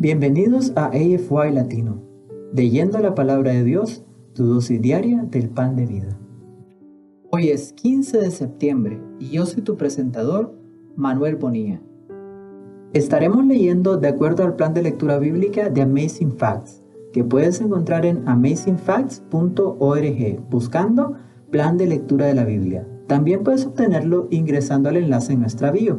Bienvenidos a AFY Latino, leyendo la palabra de Dios, tu dosis diaria del pan de vida. Hoy es 15 de septiembre y yo soy tu presentador, Manuel Bonilla. Estaremos leyendo de acuerdo al plan de lectura bíblica de Amazing Facts, que puedes encontrar en amazingfacts.org buscando plan de lectura de la Biblia. También puedes obtenerlo ingresando al enlace en nuestra bio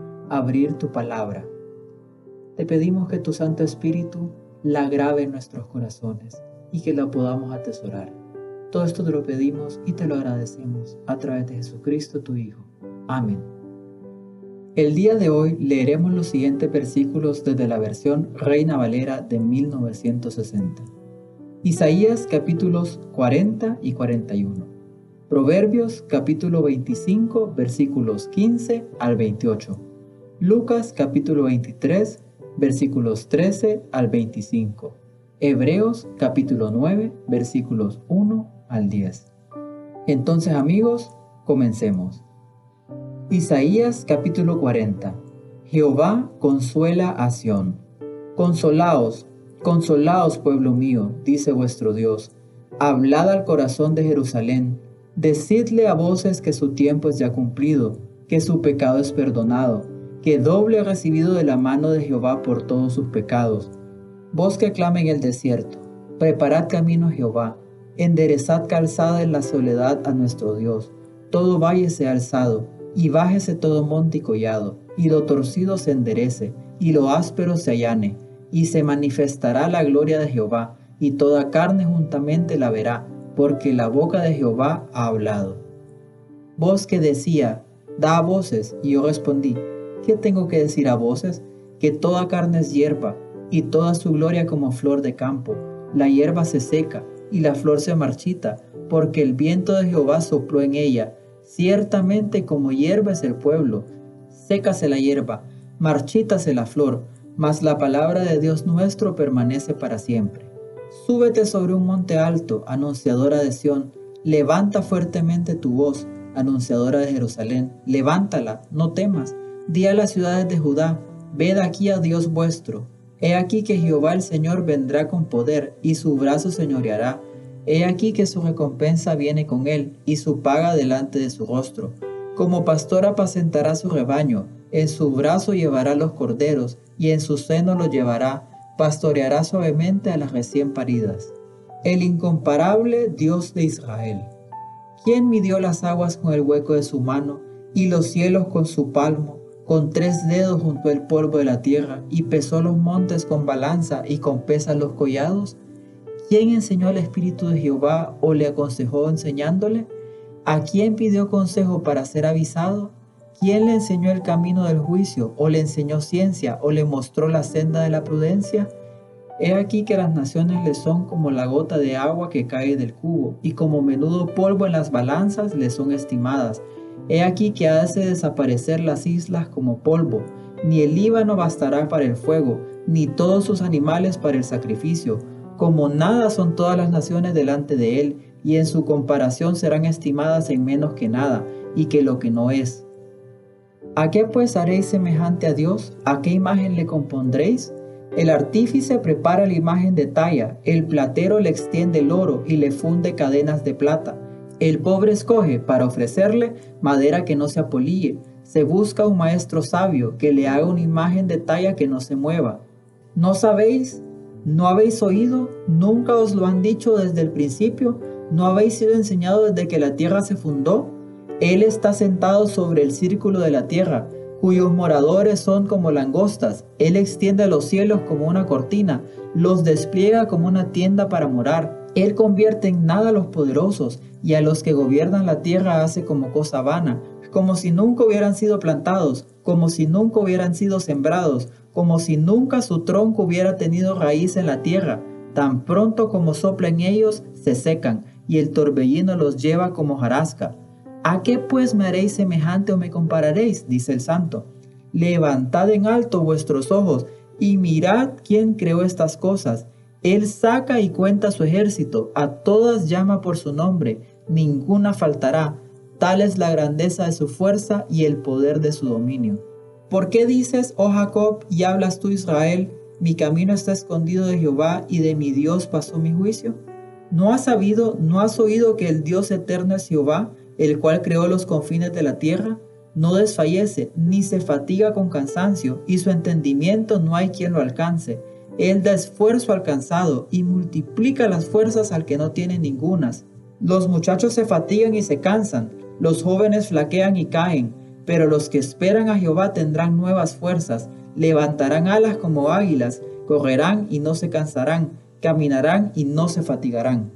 abrir tu palabra. Te pedimos que tu Santo Espíritu la grabe en nuestros corazones y que la podamos atesorar. Todo esto te lo pedimos y te lo agradecemos a través de Jesucristo tu Hijo. Amén. El día de hoy leeremos los siguientes versículos desde la versión Reina Valera de 1960. Isaías capítulos 40 y 41. Proverbios capítulo 25 versículos 15 al 28. Lucas capítulo 23, versículos 13 al 25. Hebreos capítulo 9, versículos 1 al 10. Entonces amigos, comencemos. Isaías capítulo 40. Jehová consuela a Sión. Consolaos, consolaos pueblo mío, dice vuestro Dios. Hablad al corazón de Jerusalén. Decidle a voces que su tiempo es ya cumplido, que su pecado es perdonado que doble ha recibido de la mano de Jehová por todos sus pecados. Vos que clame en el desierto, preparad camino a Jehová, enderezad calzada en la soledad a nuestro Dios. Todo valle sea alzado, y bájese todo monte y collado, y lo torcido se enderece, y lo áspero se allane, y se manifestará la gloria de Jehová, y toda carne juntamente la verá, porque la boca de Jehová ha hablado. Vos que decía, da voces, y yo respondí, ¿Qué tengo que decir a voces? Que toda carne es hierba, y toda su gloria como flor de campo. La hierba se seca, y la flor se marchita, porque el viento de Jehová sopló en ella. Ciertamente como hierba es el pueblo. Sécase la hierba, marchítase la flor, mas la palabra de Dios nuestro permanece para siempre. Súbete sobre un monte alto, anunciadora de Sión, levanta fuertemente tu voz, anunciadora de Jerusalén, levántala, no temas Di a las ciudades de Judá, ved aquí a Dios vuestro. He aquí que Jehová el Señor vendrá con poder, y su brazo señoreará. He aquí que su recompensa viene con él, y su paga delante de su rostro. Como pastor apacentará su rebaño, en su brazo llevará los corderos, y en su seno los llevará, pastoreará suavemente a las recién paridas. El incomparable Dios de Israel. ¿Quién midió las aguas con el hueco de su mano, y los cielos con su palmo? Con tres dedos juntó el polvo de la tierra y pesó los montes con balanza y con pesas los collados. ¿Quién enseñó al Espíritu de Jehová o le aconsejó enseñándole? ¿A quién pidió consejo para ser avisado? ¿Quién le enseñó el camino del juicio o le enseñó ciencia o le mostró la senda de la prudencia? He aquí que las naciones le son como la gota de agua que cae del cubo, y como menudo polvo en las balanzas le son estimadas. He aquí que hace desaparecer las islas como polvo, ni el Líbano bastará para el fuego, ni todos sus animales para el sacrificio. Como nada son todas las naciones delante de él, y en su comparación serán estimadas en menos que nada, y que lo que no es. ¿A qué pues haréis semejante a Dios? ¿A qué imagen le compondréis? El artífice prepara la imagen de talla, el platero le extiende el oro y le funde cadenas de plata. El pobre escoge para ofrecerle madera que no se apolille. Se busca un maestro sabio que le haga una imagen de talla que no se mueva. ¿No sabéis? ¿No habéis oído? ¿Nunca os lo han dicho desde el principio? ¿No habéis sido enseñado desde que la tierra se fundó? Él está sentado sobre el círculo de la tierra, cuyos moradores son como langostas. Él extiende los cielos como una cortina, los despliega como una tienda para morar Él convierte en nada a los poderosos y a los que gobiernan la tierra hace como cosa vana, como si nunca hubieran sido plantados, como si nunca hubieran sido sembrados, como si nunca su tronco hubiera tenido raíz en la tierra. Tan pronto como soplan ellos, se secan, y el torbellino los lleva como jarasca. ¿A qué pues me haréis semejante o me compararéis? dice el santo. Levantad en alto vuestros ojos y mirad quién creó estas cosas. Él saca y cuenta su ejército, a todas llama por su nombre, ninguna faltará. Tal es la grandeza de su fuerza y el poder de su dominio. ¿Por qué dices, oh Jacob, y hablas tú Israel, mi camino está escondido de Jehová y de mi Dios pasó mi juicio? ¿No has sabido, no has oído que el Dios eterno es Jehová, el cual creó los confines de la tierra? No desfallece, ni se fatiga con cansancio, y su entendimiento no hay quien lo alcance. Él da esfuerzo al cansado y multiplica las fuerzas al que no tiene ningunas. Los muchachos se fatigan y se cansan, los jóvenes flaquean y caen, pero los que esperan a Jehová tendrán nuevas fuerzas, levantarán alas como águilas, correrán y no se cansarán, caminarán y no se fatigarán.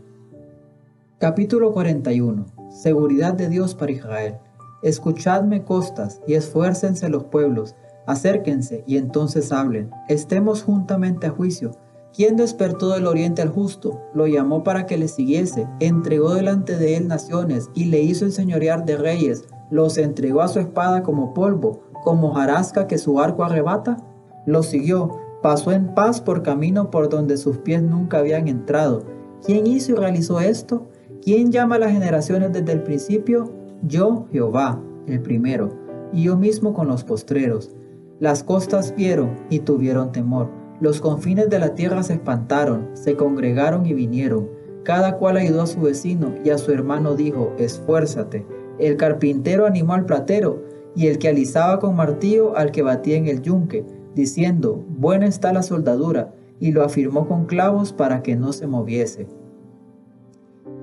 Capítulo 41. Seguridad de Dios para Israel. Escuchadme costas y esfuércense los pueblos, acérquense y entonces hablen. Estemos juntamente a juicio. ¿Quién despertó del oriente al justo? Lo llamó para que le siguiese, entregó delante de él naciones y le hizo enseñorear de reyes, los entregó a su espada como polvo, como jarasca que su arco arrebata. Lo siguió, pasó en paz por camino por donde sus pies nunca habían entrado. ¿Quién hizo y realizó esto? ¿Quién llama a las generaciones desde el principio? Yo, Jehová, el primero, y yo mismo con los postreros. Las costas vieron y tuvieron temor. Los confines de la tierra se espantaron, se congregaron y vinieron. Cada cual ayudó a su vecino y a su hermano dijo, esfuérzate. El carpintero animó al platero y el que alisaba con martillo al que batía en el yunque, diciendo, buena está la soldadura, y lo afirmó con clavos para que no se moviese.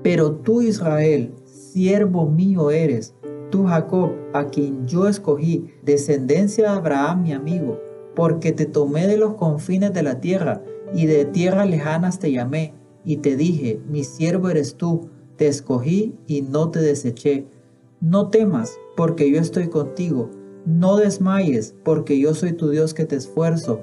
Pero tú, Israel, siervo mío eres, tú, Jacob, a quien yo escogí, descendencia de Abraham, mi amigo, porque te tomé de los confines de la tierra, y de tierras lejanas te llamé, y te dije, mi siervo eres tú, te escogí y no te deseché no temas, porque yo estoy contigo. No desmayes, porque yo soy tu Dios que te esfuerzo.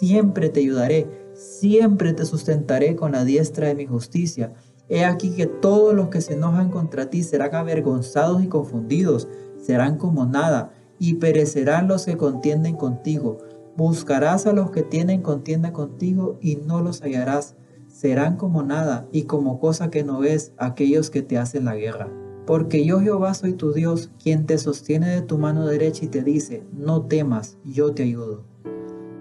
Siempre te ayudaré, siempre te sustentaré con la diestra de mi justicia. He aquí que todos los que se enojan contra ti serán avergonzados y confundidos, serán como nada, y perecerán los que contienden contigo. Buscarás a los que tienen contienda contigo y no los hallarás. Serán como nada y como cosa que no ves aquellos que te hacen la guerra. Porque yo Jehová soy tu Dios, quien te sostiene de tu mano derecha y te dice, no temas, yo te ayudo.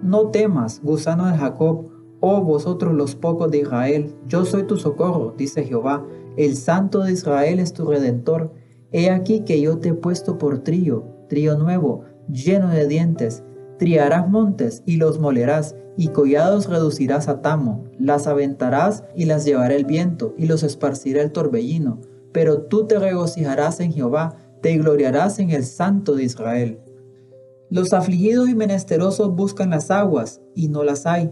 No temas, gusano de Jacob, oh vosotros los pocos de Israel, yo soy tu socorro, dice Jehová, el santo de Israel es tu redentor. He aquí que yo te he puesto por trío, trío nuevo, lleno de dientes. Triarás montes y los molerás, y collados reducirás a tamo, las aventarás y las llevará el viento, y los esparcirá el torbellino pero tú te regocijarás en Jehová, te gloriarás en el Santo de Israel. Los afligidos y menesterosos buscan las aguas, y no las hay.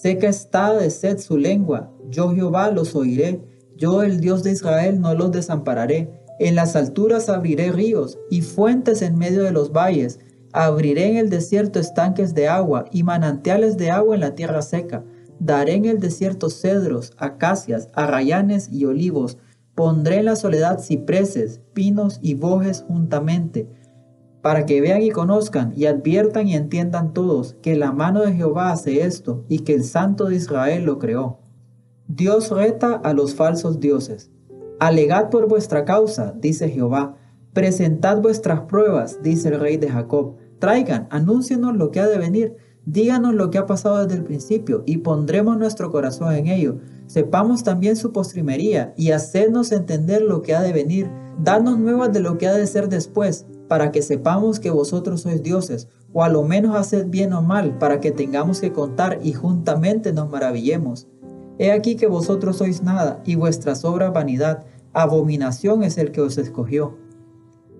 Seca está de sed su lengua, yo Jehová los oiré, yo el Dios de Israel no los desampararé. En las alturas abriré ríos y fuentes en medio de los valles. Abriré en el desierto estanques de agua y manantiales de agua en la tierra seca. Daré en el desierto cedros, acacias, arrayanes y olivos Pondré en la soledad cipreses, pinos y bojes juntamente, para que vean y conozcan y adviertan y entiendan todos que la mano de Jehová hace esto y que el Santo de Israel lo creó. Dios reta a los falsos dioses. Alegad por vuestra causa, dice Jehová. Presentad vuestras pruebas, dice el rey de Jacob. Traigan, anúncienos lo que ha de venir. Díganos lo que ha pasado desde el principio y pondremos nuestro corazón en ello sepamos también su postrimería y hacernos entender lo que ha de venir, danos nuevas de lo que ha de ser después, para que sepamos que vosotros sois dioses, o a lo menos haced bien o mal, para que tengamos que contar y juntamente nos maravillemos. He aquí que vosotros sois nada, y vuestras obras vanidad, abominación es el que os escogió.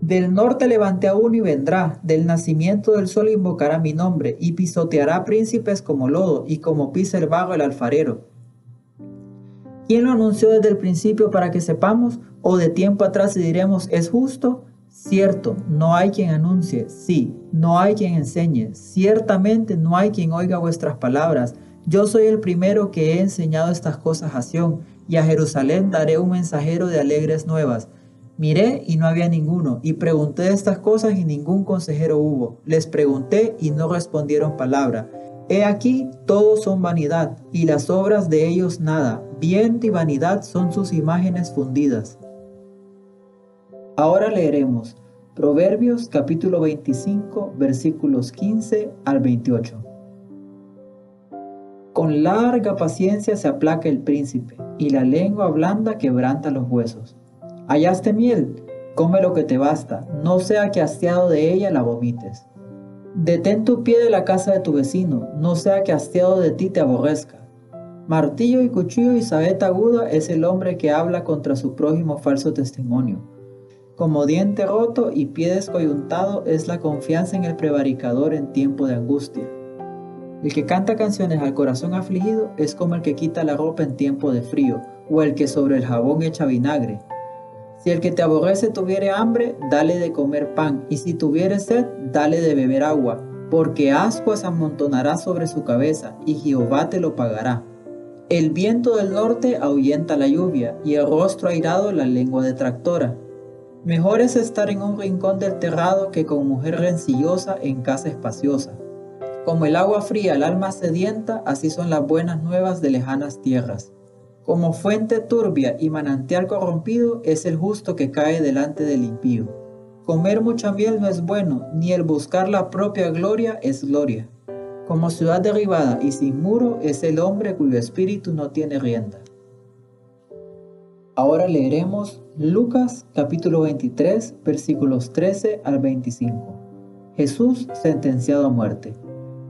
Del norte levanté a uno y vendrá, del nacimiento del sol invocará mi nombre, y pisoteará príncipes como lodo, y como pisa el vago el alfarero. ¿Quién lo anunció desde el principio para que sepamos? ¿O de tiempo atrás y diremos, es justo? Cierto, no hay quien anuncie, sí, no hay quien enseñe, ciertamente no hay quien oiga vuestras palabras. Yo soy el primero que he enseñado estas cosas a Sión, y a Jerusalén daré un mensajero de alegres nuevas. Miré y no había ninguno, y pregunté estas cosas y ningún consejero hubo. Les pregunté y no respondieron palabra. He aquí, todos son vanidad, y las obras de ellos nada. Viento y vanidad son sus imágenes fundidas. Ahora leeremos Proverbios capítulo 25 versículos 15 al 28. Con larga paciencia se aplaca el príncipe, y la lengua blanda quebranta los huesos. Hallaste miel, come lo que te basta, no sea que hastiado de ella la vomites. Detén tu pie de la casa de tu vecino, no sea que hastiado de ti te aborrezca. Martillo y cuchillo y saeta aguda es el hombre que habla contra su prójimo falso testimonio. Como diente roto y pie descoyuntado es la confianza en el prevaricador en tiempo de angustia. El que canta canciones al corazón afligido es como el que quita la ropa en tiempo de frío, o el que sobre el jabón echa vinagre. Si el que te aborrece tuviere hambre, dale de comer pan, y si tuviere sed, dale de beber agua, porque ascuas amontonará sobre su cabeza, y Jehová te lo pagará. El viento del norte ahuyenta la lluvia, y el rostro airado la lengua detractora. Mejor es estar en un rincón del terrado que con mujer rencillosa en casa espaciosa. Como el agua fría al alma sedienta, así son las buenas nuevas de lejanas tierras. Como fuente turbia y manantial corrompido es el justo que cae delante del impío. Comer mucha miel no es bueno, ni el buscar la propia gloria es gloria. Como ciudad derribada y sin muro es el hombre cuyo espíritu no tiene rienda. Ahora leeremos Lucas capítulo 23 versículos 13 al 25. Jesús sentenciado a muerte.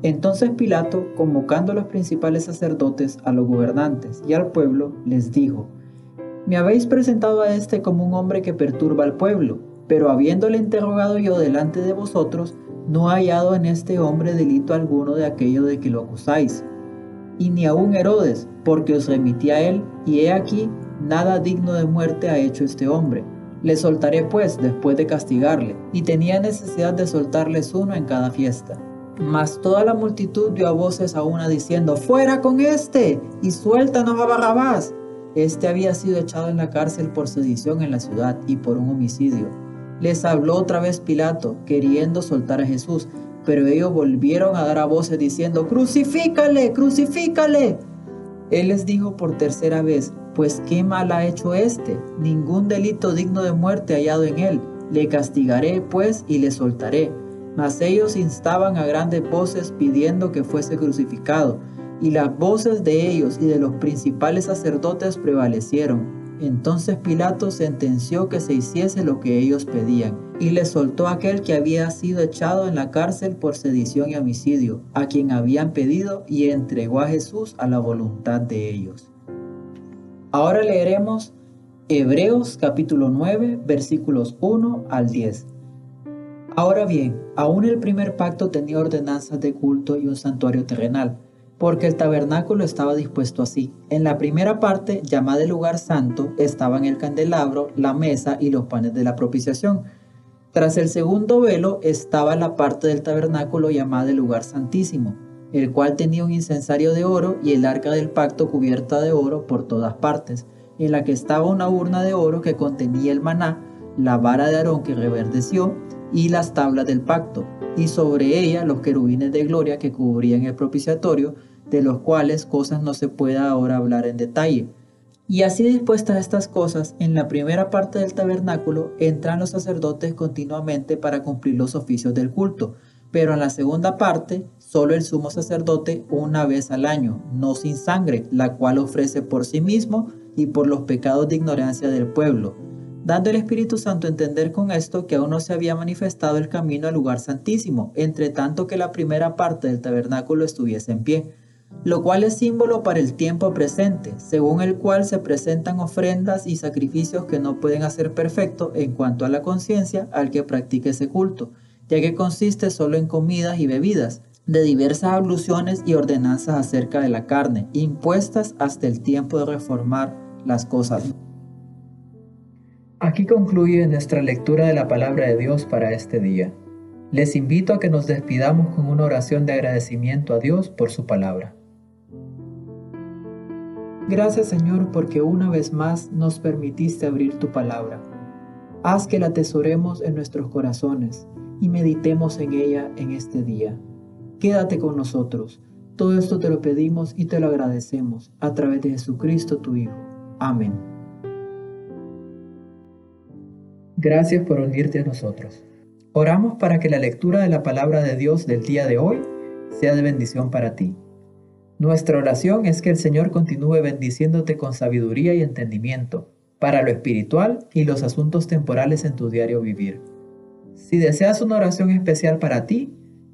Entonces Pilato, convocando a los principales sacerdotes, a los gobernantes y al pueblo, les dijo, Me habéis presentado a este como un hombre que perturba al pueblo, pero habiéndole interrogado yo delante de vosotros, no he hallado en este hombre delito alguno de aquello de que lo acusáis. Y ni aun Herodes, porque os remití a él, y he aquí, nada digno de muerte ha hecho este hombre. Le soltaré pues después de castigarle, y tenía necesidad de soltarles uno en cada fiesta. Mas toda la multitud dio a voces a una diciendo, fuera con este, y suéltanos a Barrabás. Este había sido echado en la cárcel por sedición en la ciudad y por un homicidio. Les habló otra vez Pilato, queriendo soltar a Jesús, pero ellos volvieron a dar a voces diciendo, crucifícale, crucifícale. Él les dijo por tercera vez, pues qué mal ha hecho este, ningún delito digno de muerte hallado en él. Le castigaré pues y le soltaré. Mas ellos instaban a grandes voces pidiendo que fuese crucificado, y las voces de ellos y de los principales sacerdotes prevalecieron. Entonces Pilato sentenció que se hiciese lo que ellos pedían, y le soltó aquel que había sido echado en la cárcel por sedición y homicidio, a quien habían pedido, y entregó a Jesús a la voluntad de ellos. Ahora leeremos Hebreos capítulo 9 versículos 1 al 10. Ahora bien, aún el primer pacto tenía ordenanzas de culto y un santuario terrenal, porque el tabernáculo estaba dispuesto así. En la primera parte, llamada el lugar santo, estaban el candelabro, la mesa y los panes de la propiciación. Tras el segundo velo estaba la parte del tabernáculo llamada el lugar santísimo, el cual tenía un incensario de oro y el arca del pacto cubierta de oro por todas partes, en la que estaba una urna de oro que contenía el maná, la vara de Aarón que reverdeció, y las tablas del pacto, y sobre ella los querubines de gloria que cubrían el propiciatorio, de los cuales cosas no se pueda ahora hablar en detalle. Y así dispuestas estas cosas, en la primera parte del tabernáculo entran los sacerdotes continuamente para cumplir los oficios del culto, pero en la segunda parte, solo el sumo sacerdote una vez al año, no sin sangre, la cual ofrece por sí mismo y por los pecados de ignorancia del pueblo. Dando el Espíritu Santo a entender con esto que aún no se había manifestado el camino al lugar santísimo, entre tanto que la primera parte del tabernáculo estuviese en pie, lo cual es símbolo para el tiempo presente, según el cual se presentan ofrendas y sacrificios que no pueden hacer perfecto en cuanto a la conciencia al que practique ese culto, ya que consiste solo en comidas y bebidas, de diversas abluciones y ordenanzas acerca de la carne, impuestas hasta el tiempo de reformar las cosas. Aquí concluye nuestra lectura de la palabra de Dios para este día. Les invito a que nos despidamos con una oración de agradecimiento a Dios por su palabra. Gracias Señor porque una vez más nos permitiste abrir tu palabra. Haz que la atesoremos en nuestros corazones y meditemos en ella en este día. Quédate con nosotros. Todo esto te lo pedimos y te lo agradecemos a través de Jesucristo tu Hijo. Amén. Gracias por unirte a nosotros. Oramos para que la lectura de la palabra de Dios del día de hoy sea de bendición para ti. Nuestra oración es que el Señor continúe bendiciéndote con sabiduría y entendimiento para lo espiritual y los asuntos temporales en tu diario vivir. Si deseas una oración especial para ti,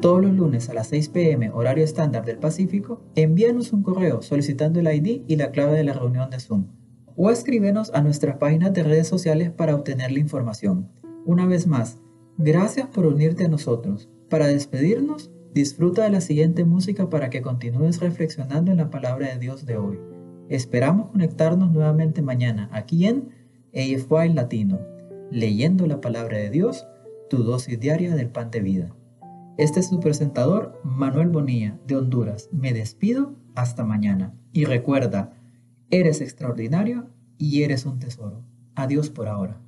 todos los lunes a las 6 pm horario estándar del Pacífico, envíanos un correo solicitando el ID y la clave de la reunión de Zoom. O escríbenos a nuestras páginas de redes sociales para obtener la información. Una vez más, gracias por unirte a nosotros. Para despedirnos, disfruta de la siguiente música para que continúes reflexionando en la palabra de Dios de hoy. Esperamos conectarnos nuevamente mañana aquí en AFY Latino, leyendo la palabra de Dios, tu dosis diaria del pan de vida. Este es su presentador, Manuel Bonilla, de Honduras. Me despido hasta mañana. Y recuerda, eres extraordinario y eres un tesoro. Adiós por ahora.